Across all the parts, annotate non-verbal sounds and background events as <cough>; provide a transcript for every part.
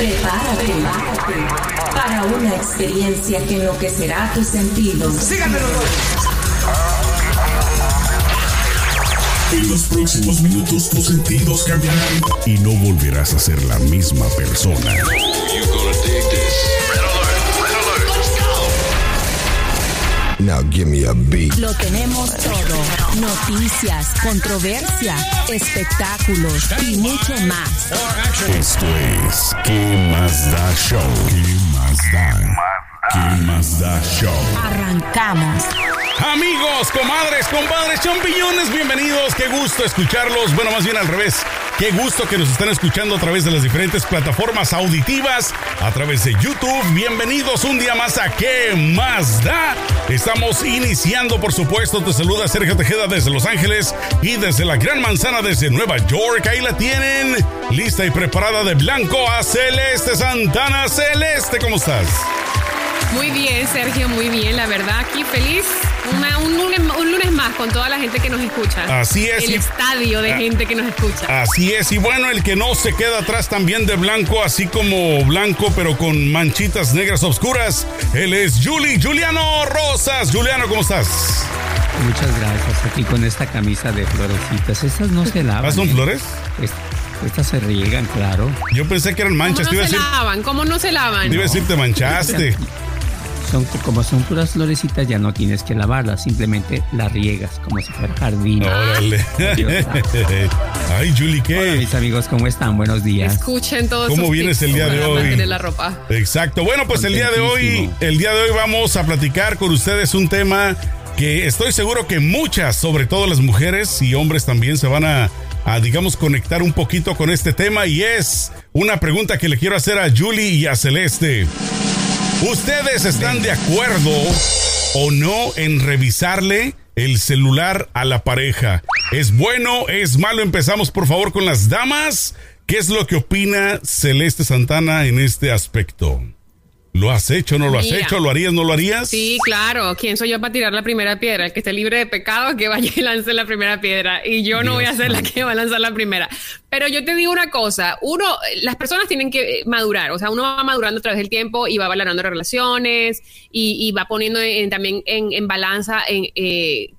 Prepárate para una experiencia que enloquecerá tus sentidos. Síganmelo. En los próximos minutos tus sentidos cambiarán y no volverás a ser la misma persona. Now give me a beat. Lo tenemos todo. Noticias, controversia, espectáculos y mucho más. Esto es ¿Qué más da show? ¿Qué más da? ¿Qué más da show? Arrancamos. Amigos, comadres, compadres, champiñones, bienvenidos. Qué gusto escucharlos. Bueno, más bien al revés. Qué gusto que nos están escuchando a través de las diferentes plataformas auditivas, a través de YouTube. Bienvenidos un día más a ¿Qué más da? Estamos iniciando, por supuesto. Te saluda Sergio Tejeda desde Los Ángeles y desde la Gran Manzana desde Nueva York. Ahí la tienen, lista y preparada de blanco a Celeste Santana. Celeste, ¿cómo estás? Muy bien, Sergio, muy bien, la verdad, aquí feliz. Una- un, lunes, un lunes más con toda la gente que nos escucha. Así es, El y- estadio de Ah. gente que nos escucha. Así es, y bueno, el que no se queda atrás también de blanco, así como blanco, pero con manchitas negras oscuras. Él es Juli, Juliano Rosas. Juliano, ¿cómo estás? Muchas gracias. Aquí con esta camisa de florecitas. Estas no se lavan. ¿Ah, son ¿eh? flores? Es- Estas se riegan, claro. Yo pensé que eran ¿Cómo manchas. no Te iba a se decir, lavan? ¿Cómo no se lavan? te iba a decir, te manchaste. <laughs> Son, como son puras florecitas, ya no tienes que lavarlas. Simplemente las riegas como si fuera jardín. Órale. Ay, Juli, Hola, ¿qué? mis amigos, ¿cómo están? Buenos días. Escuchen todos ¿Cómo vienes tips el día de hoy? la ropa. Exacto. Bueno, pues el día de hoy, el día de hoy vamos a platicar con ustedes un tema que estoy seguro que muchas, sobre todo las mujeres y hombres también, se van a, a, digamos, conectar un poquito con este tema y es una pregunta que le quiero hacer a Julie y a Celeste. ¿Ustedes están de acuerdo o no en revisarle el celular a la pareja? ¿Es bueno? ¿Es malo? Empezamos por favor con las damas. ¿Qué es lo que opina Celeste Santana en este aspecto? ¿Lo has hecho? ¿No lo has Mira. hecho? ¿Lo harías? ¿No lo harías? Sí, claro. ¿Quién soy yo para tirar la primera piedra? El que esté libre de pecado, que vaya y lance la primera piedra. Y yo no voy a ser la que va a lanzar la primera. Pero yo te digo una cosa. Uno, las personas tienen que eh, madurar. O sea, uno va madurando a través del tiempo y va valorando relaciones y, y va poniendo en- también en, en balanza en eh,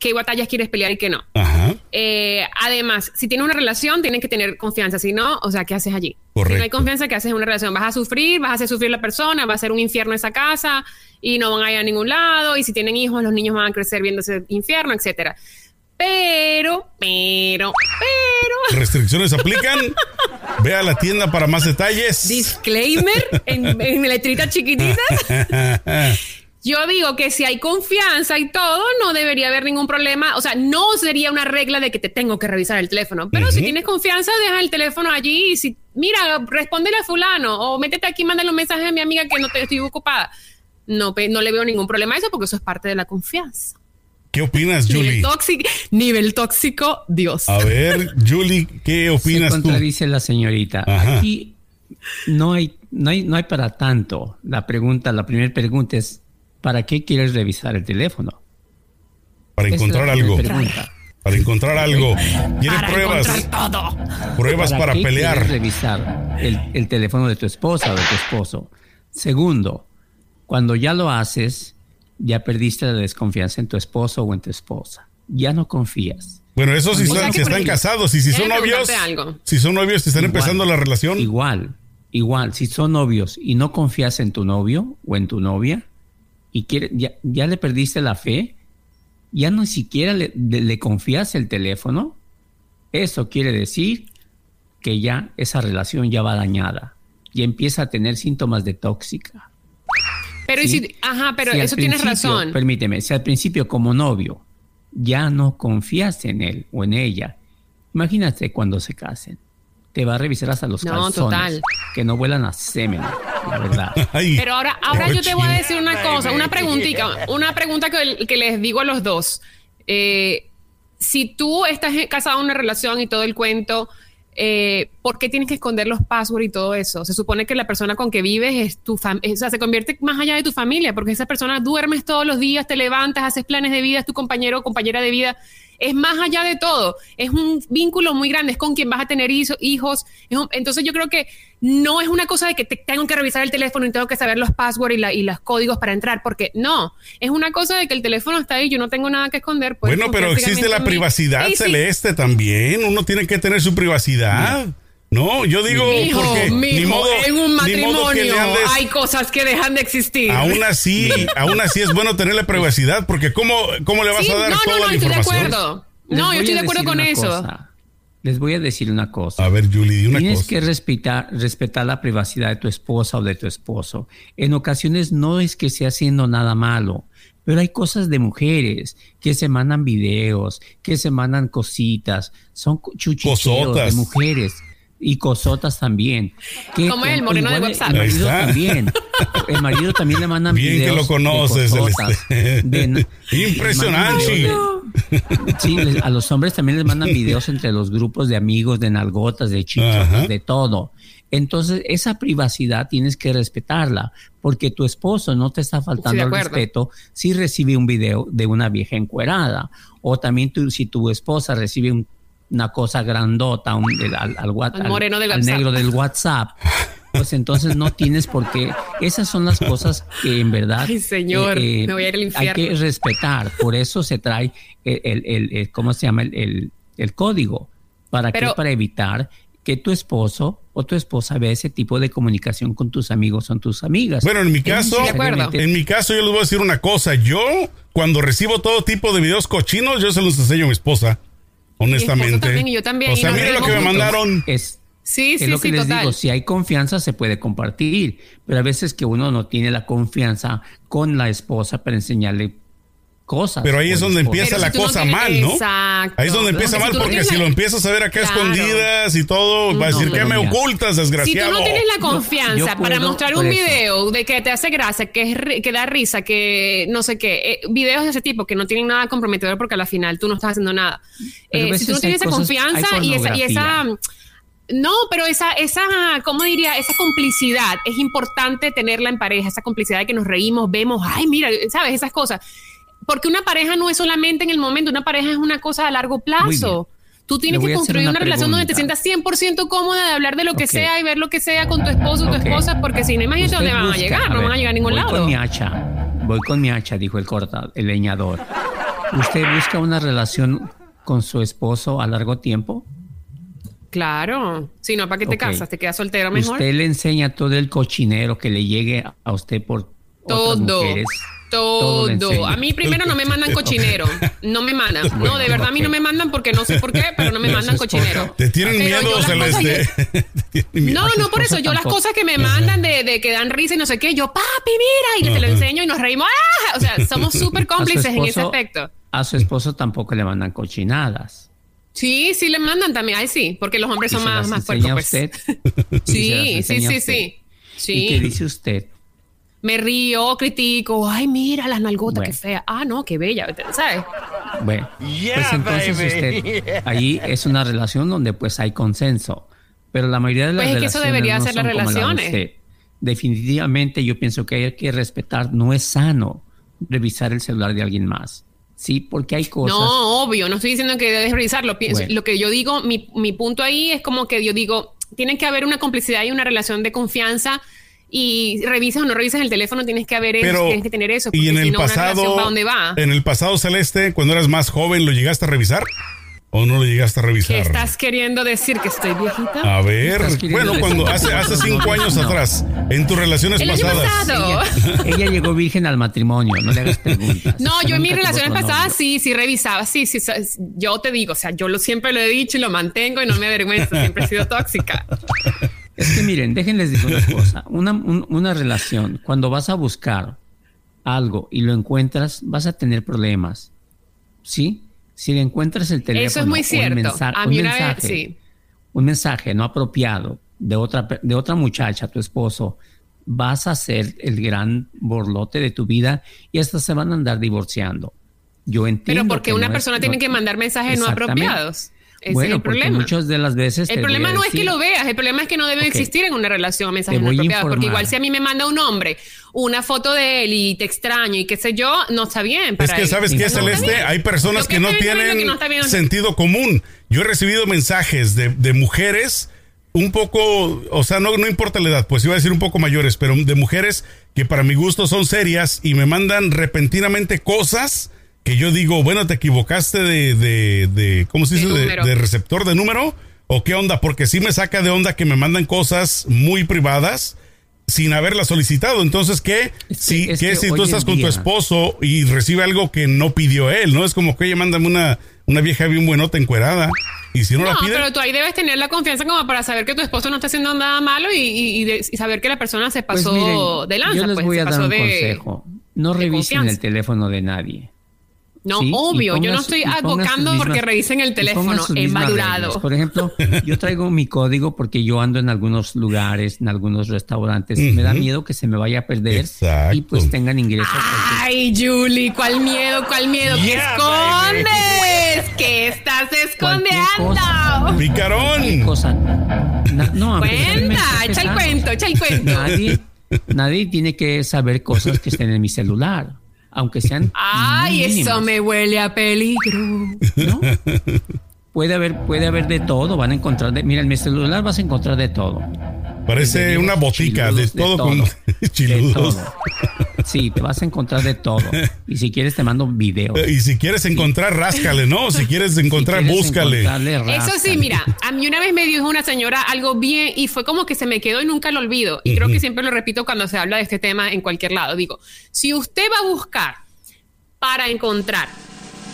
qué batallas quieres pelear y qué no. Ajá. Eh, además, si tienes una relación, tienes que tener confianza. Si no, o sea, ¿qué haces allí? Si no hay confianza, ¿qué haces en una relación? Vas a sufrir, vas a hacer sufrir la persona, va a ser un infierno esa casa y no van a ir a ningún lado. Y si tienen hijos, los niños van a crecer viendo ese infierno, etcétera. Pero, pero, pero. ¿Restricciones aplican? <laughs> Ve a la tienda para más detalles. Disclaimer en, en letrita chiquitita. <laughs> Yo digo que si hay confianza y todo, no debería haber ningún problema. O sea, no sería una regla de que te tengo que revisar el teléfono. Pero si tienes confianza, deja el teléfono allí y si, mira, respóndele a fulano o métete aquí, mándale un mensaje a mi amiga que no te estoy ocupada. No, no le veo ningún problema a eso porque eso es parte de la confianza. ¿Qué opinas, Julie? Nivel tóxico, nivel tóxico, Dios. A ver, Julie, ¿qué Se opinas tú? contradice la señorita. Ajá. Aquí no hay, no, hay, no hay para tanto. La pregunta, la primera pregunta es, ¿para qué quieres revisar el teléfono? Para encontrar algo. Para encontrar algo. ¿Quiere Para pruebas? encontrar todo. Pruebas para, qué pelear. quieres revisar el, el teléfono de tu esposa o de tu esposo? Segundo, cuando ya lo haces, ya perdiste la desconfianza en tu esposo o en tu esposa. Ya no confías. Bueno, eso están, si están casados y si son novios, si son novios y están Igual. empezando la relación, Igual, igual, si son novios y no confías en tu novio o en tu novia y quiere, ya, ya le perdiste la fe, ya no siquiera le, le- le confías el teléfono, eso quiere decir que ya esa relación ya va dañada y empieza a tener síntomas de tóxica. Pero, y ¿sí? si, ajá, pero Si eso tienes razón. Permíteme, si al principio como novio ya no confías en él o en ella, imagínate cuando se casen. Te va a revisar hasta los No, calzones. total. Que no vuelan a semen, la verdad. <laughs> Ay, Pero ahora, ahora yo te voy a decir una cosa, una preguntita, una pregunta que, que les digo a los dos. Eh, si tú estás casado en una relación y todo el cuento, eh, ¿por qué tienes que esconder los passwords y todo eso? Se supone que la persona con que vives es tu familia, o sea, se convierte más allá de tu familia, porque esa persona duermes todos los días, te levantas, haces planes de vida, es tu compañero o compañera de vida es más allá de todo, es un vínculo muy grande, es con quien vas a tener hijos. entonces yo creo que no es una cosa de que te tengo que revisar el teléfono y tengo que saber los passwords y, los códigos para entrar, porque no, es una cosa de que el teléfono está ahí, yo no tengo nada que esconder. Bueno, pero existe la privacidad celeste también, uno tiene que tener su privacidad. No, yo digo porque ni modo, en un matrimonio hay cosas que dejan de existir. Aún así, <laughs> aún así es bueno tener la privacidad porque cómo, cómo le vas a dar no, toda no, no, la información. Estoy de acuerdo. No, yo estoy de acuerdo con eso. Les voy a decir una cosa. A ver, Julie, di una Tienes que respetar, respetar la privacidad de tu esposa o de tu esposo. En ocasiones no es que esté haciendo nada malo, pero hay cosas de mujeres que se mandan videos, que se mandan cositas, son chuchicheos de mujeres y cosotas también. Como el moreno de WhatsApp. El marido también. El marido también le mandan Bien que lo conoces. De, Impresionante. Sí, a los hombres también les mandan videos entre los grupos de amigos, de nalgotas, de chicos, de todo. Entonces, esa privacidad tienes que respetarla, porque tu esposo no te está faltando el respeto si recibe un video de una vieja encuerada, o también tú, si tu esposa recibe un una cosa grandota un, al, al, negro del WhatsApp, pues entonces no tienes por qué. Esas son las cosas que en verdad señor, eh, me voy a ir al infierno. hay que respetar. Por eso se trae el, el, ¿cómo se llama? El, código. ¿Para qué? Para evitar que tu esposo o tu esposa vea ese tipo de comunicación con tus amigos o tus amigas. Bueno, en mi caso, en mi caso yo les voy a decir una cosa. Yo, cuando recibo todo tipo de videos cochinos, yo se los enseño a mi esposa honestamente. También, y yo también. O sea, mira lo que me mandaron. Es, sí, es lo que les digo, si hay confianza se puede compartir, pero a veces que uno no tiene la confianza con la esposa para enseñarle cosas. Pero ahí es donde empieza la cosa mal, ¿no? Exacto. Ahí es donde empieza mal, porque si lo empiezas a ver acá escondidas y todo, va a decir, que me ocultas, desgraciado? Si tú no tienes la confianza para mostrar un video de que te hace gracia, que, es, que da risa, que no sé qué, eh, videos de ese tipo que no tienen nada comprometedor porque al final tú no estás haciendo nada. Eh, si tú no tienes esa confianza y esa, y esa no, pero esa, esa, ¿cómo diría? Esa complicidad es importante tenerla en pareja, esa complicidad de que nos reímos, vemos, ay, mira, ¿sabes? Esas cosas porque una pareja no es solamente en el momento, una pareja es una cosa a largo plazo. Tú tienes que construir una, relación donde te sientas 100% cómoda de hablar de lo que sea y ver lo que sea con tu esposo o tu esposa, porque si no, imagínate dónde van a llegar, no van a llegar a ningún voy lado. Con mi hacha, voy con mi hacha, dijo el corta, el leñador. ¿Usted busca una relación con su esposo a largo tiempo? Claro, si no, ¿para qué te casas? ¿Te quedas soltero mejor? Usted le enseña todo el cochinero que le llegue a usted por todo. Otras mujeres todo. A mí primero no me mandan cochinero. No me mandan. <laughs> No, de verdad a mí no me mandan porque no sé por qué, pero no me mandan cochinero. <laughs> <laughs> ¿Te tienen miedo, Celeste? No, no, por eso. Yo las cosas que me mandan de, que dan risa y no sé qué, yo, papi, mira, y te lo enseño y nos reímos. ¡Ah! O sea, somos súper cómplices en ese aspecto. A su esposo tampoco le mandan cochinadas. Sí, sí le mandan también. Ay, sí, porque los hombres son más, más fuertes. Pues. Sí, sí, sí, sí. ¿Y qué dice usted? Me río, critico, ay, mira las nalgotas, qué fea. Ah, no, qué bella, ¿sabes? Bueno, pues entonces usted, ahí es una relación donde pues hay consenso, pero la mayoría de las pues relaciones es que eso debería ser las relaciones. Definitivamente yo pienso que hay que respetar, no es sano revisar el celular de alguien más. Sí, porque hay cosas. No, obvio, no estoy diciendo que debes revisarlo. Lo que yo digo, mi, mi punto ahí es como que yo digo, tiene que haber una complicidad y una relación de confianza y revisas o no revisas el teléfono, tienes que haber eso, tienes que tener eso. Y en el pasado, va? en el pasado celeste, cuando eras más joven, ¿lo llegaste a revisar? ¿O no lo llegaste a revisar? ¿Qué estás queriendo decir? ¿Que estoy viejita? A ver, bueno, cuando hace, hace cinco años atrás, en tus relaciones pasadas. Ella, llegó virgen al matrimonio, no le hagas preguntas. No, yo en mis relaciones pasadas sí, sí revisaba, sí, sí, yo te digo, o sea, yo lo, siempre lo he dicho y lo mantengo y no me avergüenza, siempre he sido tóxica. Es que miren, déjenles decir una cosa. Una, una relación, cuando vas a buscar algo y lo encuentras, vas a tener problemas. ¿Sí? Si le encuentras el teléfono. Eso es muy cierto. Un, mensaje, un, mensaje un mensaje no apropiado de otra, de otra muchacha, tu esposo, vas a ser el gran borlote de tu vida y hasta se van a andar divorciando. Yo entiendo. Pero porque una persona tiene que mandar mensajes no apropiados. Ese bueno, es el problema. muchas de las veces. El problema no es que lo veas, el problema es que no deben Ok. existir en una relación mensajes no apropiados. Porque igual si a mí me manda un hombre una foto de él y te extraño y qué sé yo, no está bien. Es que él. sabes que No, Celeste, hay personas que, que no tienen no sentido común. Yo he recibido mensajes de, de mujeres un poco, o sea, no, no importa la edad, pues iba a decir un poco mayores, pero de mujeres que para mi gusto son serias y me mandan repentinamente cosas que yo digo, bueno, te equivocaste de, de, de ¿cómo se dice? De, de receptor de número. ¿O qué onda? Porque sí me saca de onda que me mandan cosas muy privadas sin haberla solicitado. Entonces, ¿qué? Es que- si, es ¿qué que si tú estás con tu esposo y recibe algo que no pidió él, ¿no? Es como que, oye, mándame una, una vieja bien buenota encuerada. Y si no, la No, pide, pero tú ahí debes tener la confianza como para saber que tu esposo no está haciendo nada malo y, y- y de- y saber que la persona se Pues pasó miren, de lanza. Yo les pues, voy a dar un de- consejo. No revisen el teléfono de nadie. No, ¿sí? obvio, yo no estoy advocando porque mismas- revisen el teléfono, madurado. Por ejemplo, yo traigo mi código porque yo ando en algunos lugares, en algunos restaurantes. Me da miedo que se me vaya a perder Exacto. y pues tengan ingresos. Ay, Julie, ¿cuál miedo, cuál miedo? ¿Qué Yeah, escondes? ¿Qué estás escondiendo? cosa. picarón. cosa. Na- no, Cuenta, echa el cuento, echa el cuento. Nadie, nadie tiene que saber cosas que estén en mi celular, aunque sean. Ay, muy eso me huele a peligro. ¿no? <laughs> Puede haber, puede haber de todo, van a encontrar de, mira, en mi celular vas a encontrar de todo. Parece De una botica de chiludos, de todo, todo. con <laughs> De chiludos. todo. Sí, te vas a encontrar de todo. Y si quieres te mando videos. Y si quieres encontrar, ráscale, ¿no? Si quieres encontrar, Si quieres búscale. Eso sí, mira, a mí una vez me dijo una señora algo bien y fue como que se me quedó y nunca lo olvido. Y creo que siempre lo repito cuando se habla de este tema en cualquier lado. Digo, si usted va a buscar para encontrar,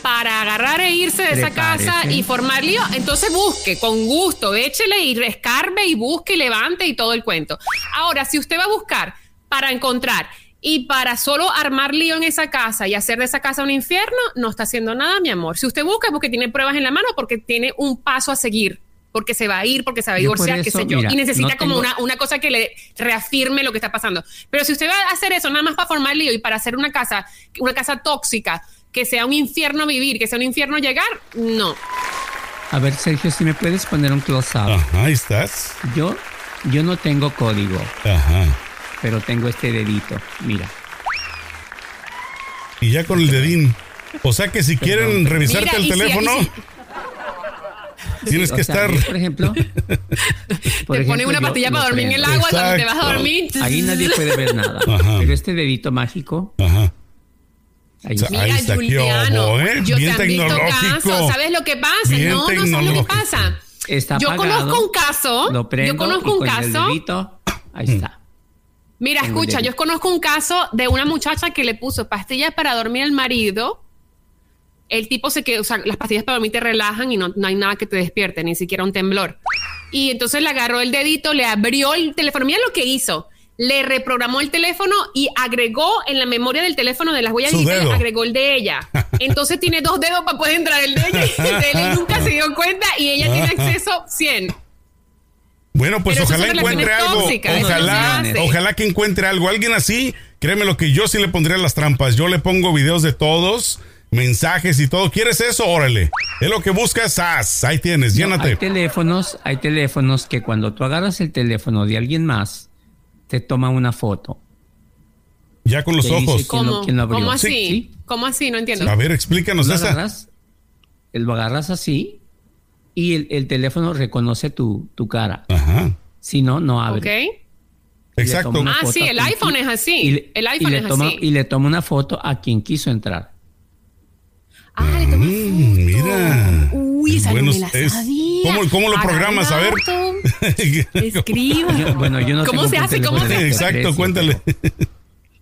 para agarrar e irse de esa casa y formar lío, entonces busque con gusto, échele y rescarbe y busque y levante y todo el cuento. Ahora, si usted va a buscar para encontrar y para solo armar lío en esa casa y hacer de esa casa un infierno, no está haciendo nada, mi amor. Si usted busca es porque tiene pruebas en la mano, porque tiene un paso a seguir, porque se va a ir, porque se va a divorciar, qué sé yo, mira, y necesita no como tengo- una, una cosa que le reafirme lo que está pasando. Pero si usted va a hacer eso nada más para formar lío y para hacer una casa, una casa tóxica, que sea un infierno vivir, que sea un infierno llegar, no. A ver, Sergio, si me puedes poner un close-up. Ajá, ahí estás. Yo, yo no tengo código, Ajá. pero tengo este dedito. Mira. Y ya con el dedín. O sea que si quieren revisarte Mira, el si- teléfono, si- <laughs> tienes que O sea, estar. yo, por ejemplo. <laughs> por te ponen ejemplo, una pastilla para dormir en el agua cuando te vas a Exacto. dormir. Ahí nadie puede ver nada. Ajá. Pero este dedito mágico, Ajá. Ahí Mira, está, Juliano, obo, ¿eh? yo Bien te han visto tecnológico. casos. ¿Sabes lo que pasa? Bien no, no sabes lo que pasa. Está yo conozco un caso. Lo prendo yo conozco un con el caso. dedito, ahí está. Mira, escucha, yo conozco un caso de una muchacha que le puso pastillas para dormir al marido. El tipo se quedó, o sea, las pastillas para dormir te relajan y no, no hay nada que te despierte, ni siquiera un temblor. Y entonces le agarró el dedito, le abrió el teléfono. Mira lo que hizo. Le reprogramó el teléfono y agregó en la memoria del teléfono de las huellas Su digitales, dedo. agregó el de ella. Entonces tiene dos dedos para poder entrar el de ella y el de él y nunca se dio cuenta y ella tiene acceso 100. Bueno, pues Pero ojalá encuentre algo. tóxicas, ojalá, ojalá que encuentre algo. Alguien así, créeme lo que yo sí le pondría las trampas. Yo le pongo videos de todos, mensajes y todo. ¿Quieres eso? Órale. Es lo que buscas, ¡zas! Ahí tienes, No, hay llénate. teléfonos, hay teléfonos que cuando tú agarras el teléfono de alguien más, te toma una foto. Ya con los ojos. que- ¿Quién lo- ¿Cómo, así? sí. ¿Cómo así? No entiendo. A ver, explícanos lo esa. agarras, lo agarras así y el, el teléfono reconoce tu, tu cara. Ajá. Si no, no abre. ¿Ok? Exacto. Ah, sí, el iPhone es así. le- El y iPhone le es toma- así. Y le toma una foto a quien quiso entrar. Ah, le toma Mm, mira. Uy, esa no Buenos- me la es-. ¿Cómo- cómo lo programas? A ver. <laughs> Escriba. Yo- bueno, yo no ¿Cómo se hace? ¿Cómo se ese Exacto, cuéntale.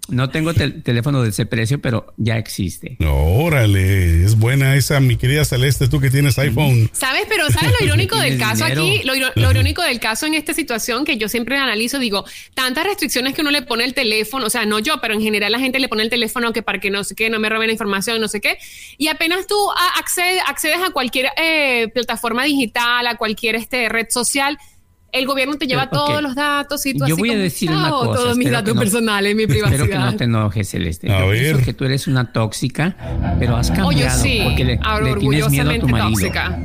No tengo tel- teléfono de ese precio, pero ya existe. No, órale, es buena esa, mi querida Celeste, tú que tienes iPhone. ¿Sabes? Pero ¿sabes lo <laughs> irónico del caso dinero. aquí? Lo, irónico del caso en esta situación que yo siempre analizo, digo, tantas restricciones que uno le pone el teléfono, o sea, no yo, pero en general la gente le pone el teléfono que para que no sé qué, no me roben la información, no sé qué. Y apenas tú a- accede- accedes a cualquier eh, plataforma digital, a cualquier este, red social, el gobierno te lleva Pero, todos los datos y tú Yo así voy a decir una "Chao, cosa, todos mis datos que no- personales, mi Espero que no privacidad. te enojes, Celeste. A Yo pienso ver. que tú eres una tóxica, pero has cambiado Oh, yo sí, porque le, ahora le tienes miedo a tu marido. tóxica.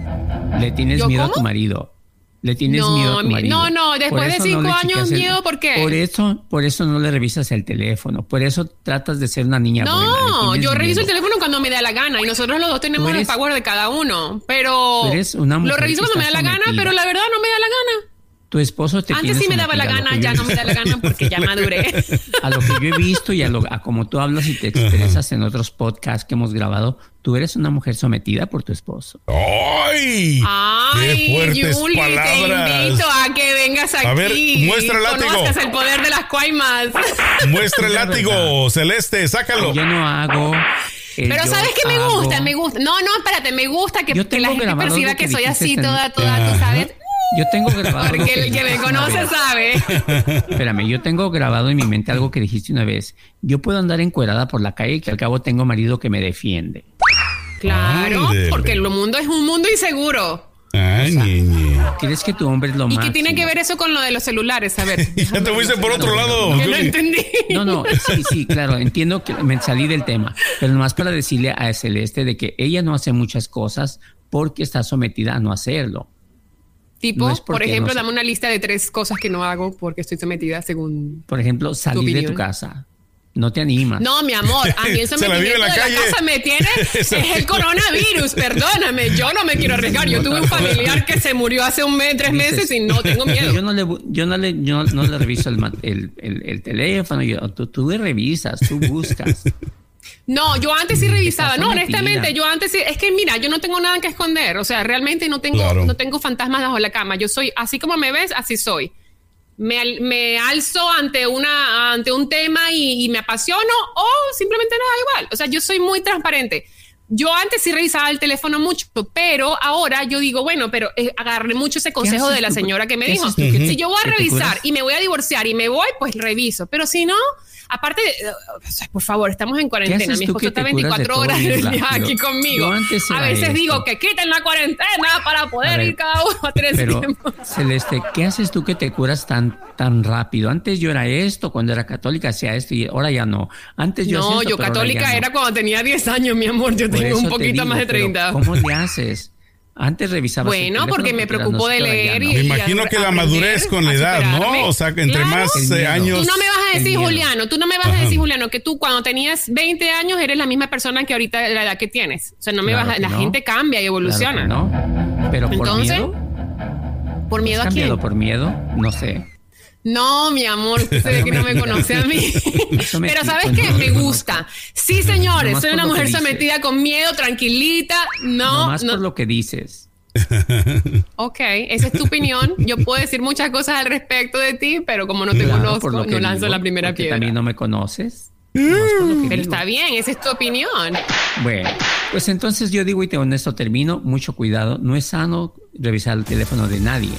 Le tienes ¿Yo miedo a cómo? tu marido. Le tienes No, miedo a tu marido. no, no, después Por de eso cinco años, el- miedo, ¿por qué? Por eso, por eso no le revisas el teléfono. Por eso tratas de ser una niña buena. No, tienes yo reviso el teléfono cuando me da la gana y nosotros los dos tenemos eres- el power de cada uno, pero Tú eres una lo reviso cuando me da la gana, pero la verdad no me da la gana. Tu esposo te Antes sí me daba la gana, ya no me da la gana porque ya <laughs> maduré. A lo que yo he visto y a, lo, a como tú hablas y te expresas en otros podcasts que hemos grabado, tú eres una mujer sometida por tu esposo. ¡Ay! Ay, ¡Qué fuertes Yuli, te palabras! invito a que vengas aquí. A ver, muestra el y látigo. Conozcas el poder de las cuaimas. <laughs> Muestra el látigo, Celeste, sácalo. Yo no hago. eh, Pero sabes que me hago- gusta, me gusta. No, no, espérate, me gusta que, Yo que la gente perciba que que soy así toda, toda, tú sabes. Yo tengo grabado. Porque el que me conoce sabe. Espérame, yo tengo grabado en mi mente algo que dijiste una vez. Yo puedo andar encuerada por la calle y que al cabo tengo marido que me defiende. Claro, Ándele. porque el mundo es un mundo inseguro. Ay, ñeñe. ¿Crees que tu hombre es lo ¿Y más? qué tiene que ver eso con lo de los celulares? A ver. Y <laughs> ya te fuiste por otro lado. Que no Yuli. entendí. No, no, <laughs> sí, sí, claro, entiendo que me salí del tema, pero nomás para decirle a Celeste de que ella no hace muchas cosas porque está sometida a no hacerlo. Tipo, No por ejemplo, no dame una lista de tres cosas que no hago porque estoy sometida según... Por ejemplo, salir de tu casa. No te animas. No, mi amor, a mí <laughs> el sometimiento de la casa me tiene <laughs> es el coronavirus, perdóname, yo no me quiero arriesgar. Yo tuve un familiar que se murió hace un mes, tres meses y no tengo <laughs> miedo. Yo no le, yo no le, yo no le reviso el, el, el- el teléfono. Yo, tú, tú revisas, tú buscas. No, yo antes sí revisaba. No, honestamente, yo antes sí. Es que mira, yo no tengo nada que esconder. O sea, realmente no tengo, Claro. no tengo fantasmas bajo la cama. Yo soy así como me ves, así soy. Me, al- me alzo ante una, ante un tema y, y me apasiono o simplemente nada igual. O sea, yo soy muy transparente. Yo antes sí revisaba el teléfono mucho, pero ahora yo digo, bueno, pero eh, agarré mucho ese consejo de la señora que me ¿Qué dijo. Si yo voy a revisar y me voy a divorciar y me voy, pues reviso. Pero si no, aparte, sea, por favor, estamos en cuarentena. Mi esposo está te curas de 24 todo horas del día aquí conmigo. Yo A veces esto. digo que quiten la cuarentena para poder ver, ir cada uno a tener Pero, tiempo. Celeste, ¿qué haces tú que te curas tan, tan rápido? Antes yo era esto, cuando era católica hacía esto y ahora ya no. Antes yo hacía No, esto, yo católica no. era cuando tenía 10 años, mi amor. Yo Por tengo un te poquito digo, más de pero 30. ¿Cómo le haces? Antes revisabas el Bueno, teléfono porque me eras preocupo de leer no. y- Me imagino que la madurez con la edad. ¿no? O sea, que entre Claro. más eh, años. Tú no me vas a decir. Juliano, tú no me vas a decir, Juliano, que tú cuando tenías 20 años eres la misma persona que ahorita la edad que tienes. O sea, no me Claro vas a, la no. gente cambia y evoluciona. no. Pero por Entonces, miedo. ¿Por miedo ¿Has a quién? por miedo? No sé. No, mi amor, usted ve que no me conoce a mí. <laughs> Pero ¿sabes qué? Me gusta. Sí, señores, soy una mujer sometida con miedo, tranquilita. No, Nomás no. por lo que dices. <laughs> Ok, esa es tu opinión. Yo puedo decir muchas cosas al respecto de ti, pero como no te Claro, conozco, no lanzo digo, la primera piedra. También no me conoces. Que Pero digo. está bien, esa es tu opinión. Bueno, pues entonces yo digo y te honesto termino, mucho cuidado, no es sano revisar el teléfono de nadie,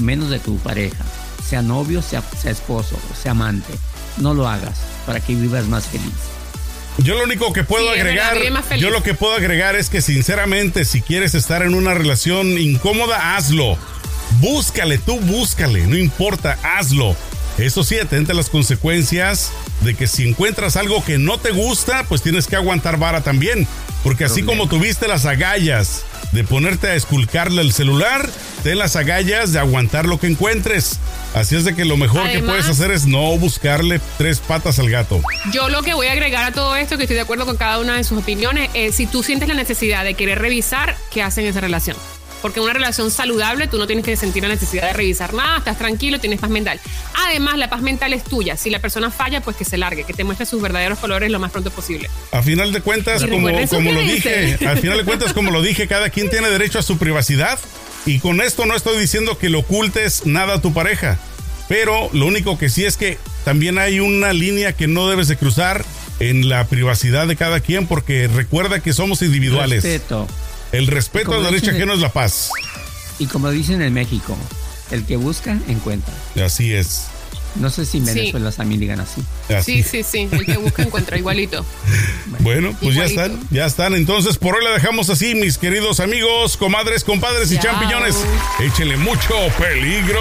menos de tu pareja, sea novio, sea, sea esposo, sea amante, no lo hagas para que vivas más feliz. Yo lo único que puedo Sí, agregar, verdad, yo lo que puedo agregar es que sinceramente si quieres estar en una relación incómoda, hazlo. Búscale, tú búscale, no importa, hazlo. Eso sí, atente a las consecuencias de que si encuentras algo que no te gusta, pues tienes que aguantar vara también. Porque así Problema. como tuviste las agallas de ponerte a esculcarle el celular, ten las agallas de aguantar lo que encuentres. Así es de que lo mejor que puedes hacer es no buscarle tres patas al gato. Yo lo que voy a agregar a todo esto, que estoy de acuerdo con cada una de sus opiniones, es si tú sientes la necesidad de querer revisar, ¿qué hacen en esa relación? Porque en una relación saludable tú no tienes que sentir la necesidad de revisar nada, estás tranquilo, tienes paz mental. Además, la paz mental es tuya. Si la persona falla, pues que se largue, que te muestre sus verdaderos colores lo más pronto posible. A final de cuentas, Y como, como lo dije, al final de cuentas, como lo dije, cada quien tiene derecho a su privacidad. Y con esto no estoy diciendo que le ocultes nada a tu pareja. Pero lo único que sí es que también hay una línea que no debes de cruzar en la privacidad de cada quien, porque recuerda que somos individuales. Respeto. El respeto al derecho ajeno es la paz. Y como dicen en México, el que busca, encuentra. Así es. No sé si en Sí. Venezuela también digan así. Así. Sí, sí, sí. El que busca encuentra igualito. Bueno, pues ya están, ya están. Entonces, por hoy la dejamos así, mis queridos amigos, comadres, compadres y Chao. champiñones. Échenle mucho peligro.